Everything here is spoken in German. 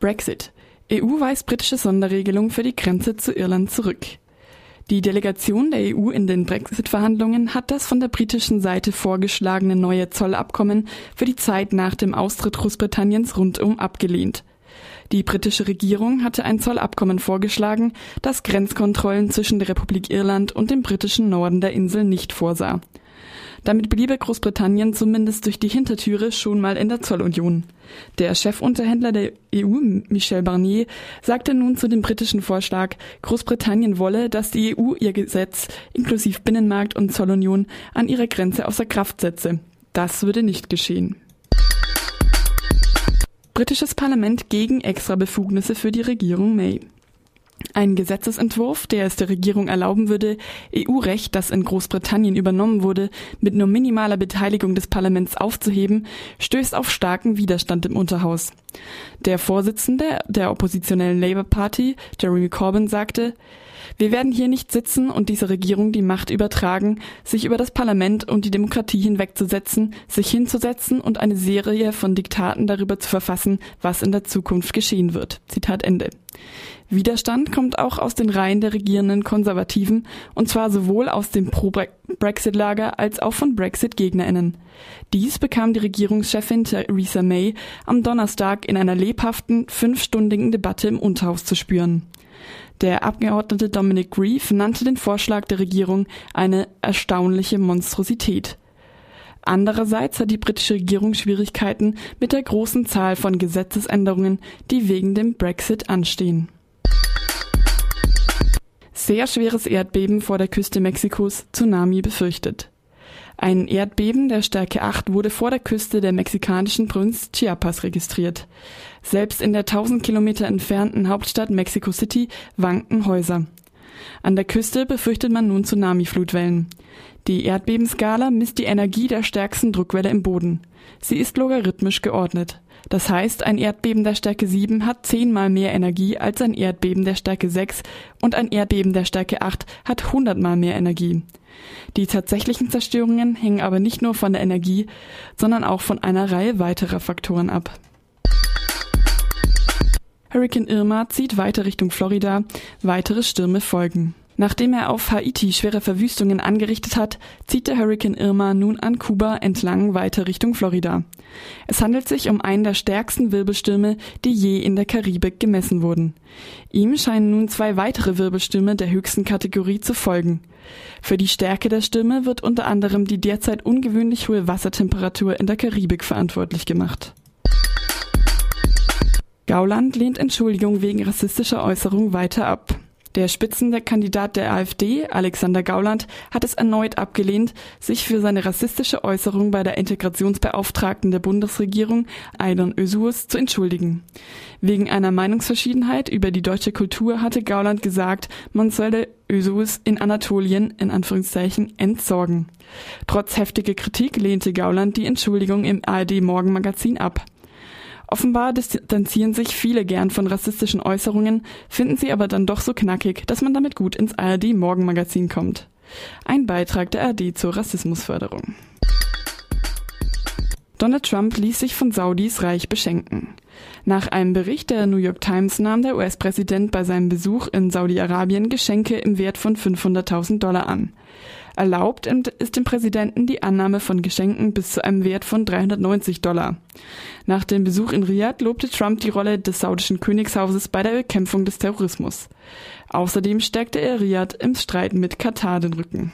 Brexit. EU weist britische Sonderregelung für die Grenze zu Irland zurück. Die Delegation der EU in den Brexit-Verhandlungen hat das von der britischen Seite vorgeschlagene neue Zollabkommen für die Zeit nach dem Austritt Großbritanniens rundum abgelehnt. Die britische Regierung hatte ein Zollabkommen vorgeschlagen, das Grenzkontrollen zwischen der Republik Irland und dem britischen Norden der Insel nicht vorsah. Damit bliebe Großbritannien zumindest durch die Hintertüre schon mal in der Zollunion. Der Chefunterhändler der EU, Michel Barnier, sagte nun zu dem britischen Vorschlag, Großbritannien wolle, dass die EU ihr Gesetz inklusive Binnenmarkt und Zollunion an ihrer Grenze außer Kraft setze. Das würde nicht geschehen. Britisches Parlament gegen extra Befugnisse für die Regierung May. Ein Gesetzesentwurf, der es der Regierung erlauben würde, EU-Recht, das in Großbritannien übernommen wurde, mit nur minimaler Beteiligung des Parlaments aufzuheben, stößt auf starken Widerstand im Unterhaus. Der Vorsitzende der oppositionellen Labour Party, Jeremy Corbyn, sagte, wir werden hier nicht sitzen und dieser Regierung die Macht übertragen, sich über das Parlament und die Demokratie hinwegzusetzen, sich hinzusetzen und eine Serie von Diktaten darüber zu verfassen, was in der Zukunft geschehen wird. Zitat Ende. Widerstand kommt auch aus den Reihen der regierenden Konservativen, und zwar sowohl aus dem Pro-Brexit-Lager als auch von Brexit-GegnerInnen. Dies bekam die Regierungschefin Theresa May am Donnerstag in einer lebhaften, fünfstündigen Debatte im Unterhaus zu spüren. Der Abgeordnete Dominic Grieve nannte den Vorschlag der Regierung eine erstaunliche Monstrosität. Andererseits hat die britische Regierung Schwierigkeiten mit der großen Zahl von Gesetzesänderungen, die wegen dem Brexit anstehen. Sehr schweres Erdbeben vor der Küste Mexikos, Tsunami befürchtet. Ein Erdbeben der Stärke 8 wurde vor der Küste der mexikanischen Provinz Chiapas registriert. Selbst in der 1000 Kilometer entfernten Hauptstadt Mexico City wanken Häuser. An der Küste befürchtet man nun Tsunami-Flutwellen. Die Erdbebenskala misst die Energie der stärksten Druckwelle im Boden. Sie ist logarithmisch geordnet. Das heißt, ein Erdbeben der Stärke 7 hat zehnmal mehr Energie als ein Erdbeben der Stärke 6 und ein Erdbeben der Stärke 8 hat hundertmal mehr Energie. Die tatsächlichen Zerstörungen hängen aber nicht nur von der Energie, sondern auch von einer Reihe weiterer Faktoren ab. Hurricane Irma zieht weiter Richtung Florida, weitere Stürme folgen. Nachdem er auf Haiti schwere Verwüstungen angerichtet hat, zieht der Hurricane Irma nun an Kuba entlang weiter Richtung Florida. Es handelt sich um einen der stärksten Wirbelstürme, die je in der Karibik gemessen wurden. Ihm scheinen nun zwei weitere Wirbelstürme der höchsten Kategorie zu folgen. Für die Stärke der Stürme wird unter anderem die derzeit ungewöhnlich hohe Wassertemperatur in der Karibik verantwortlich gemacht. Gauland lehnt Entschuldigung wegen rassistischer Äußerung weiter ab. Der Spitzenkandidat der AfD, Alexander Gauland, hat es erneut abgelehnt, sich für seine rassistische Äußerung bei der Integrationsbeauftragten der Bundesregierung, Aydan Özurs, zu entschuldigen. Wegen einer Meinungsverschiedenheit über die deutsche Kultur hatte Gauland gesagt, man solle Özurs in Anatolien in Anführungszeichen entsorgen. Trotz heftiger Kritik lehnte Gauland die Entschuldigung im ARD Morgenmagazin ab. Offenbar distanzieren sich viele gern von rassistischen Äußerungen, finden sie aber dann doch so knackig, dass man damit gut ins ARD Morgenmagazin kommt. Ein Beitrag der ARD zur Rassismusförderung. Donald Trump ließ sich von Saudis reich beschenken. Nach einem Bericht der New York Times nahm der US-Präsident bei seinem Besuch in Saudi-Arabien Geschenke im Wert von 500.000 Dollar an. Erlaubt ist dem Präsidenten die Annahme von Geschenken bis zu einem Wert von 390 Dollar. Nach dem Besuch in Riyadh lobte Trump die Rolle des saudischen Königshauses bei der Bekämpfung des Terrorismus. Außerdem stärkte er Riyadh im Streit mit Katar den Rücken.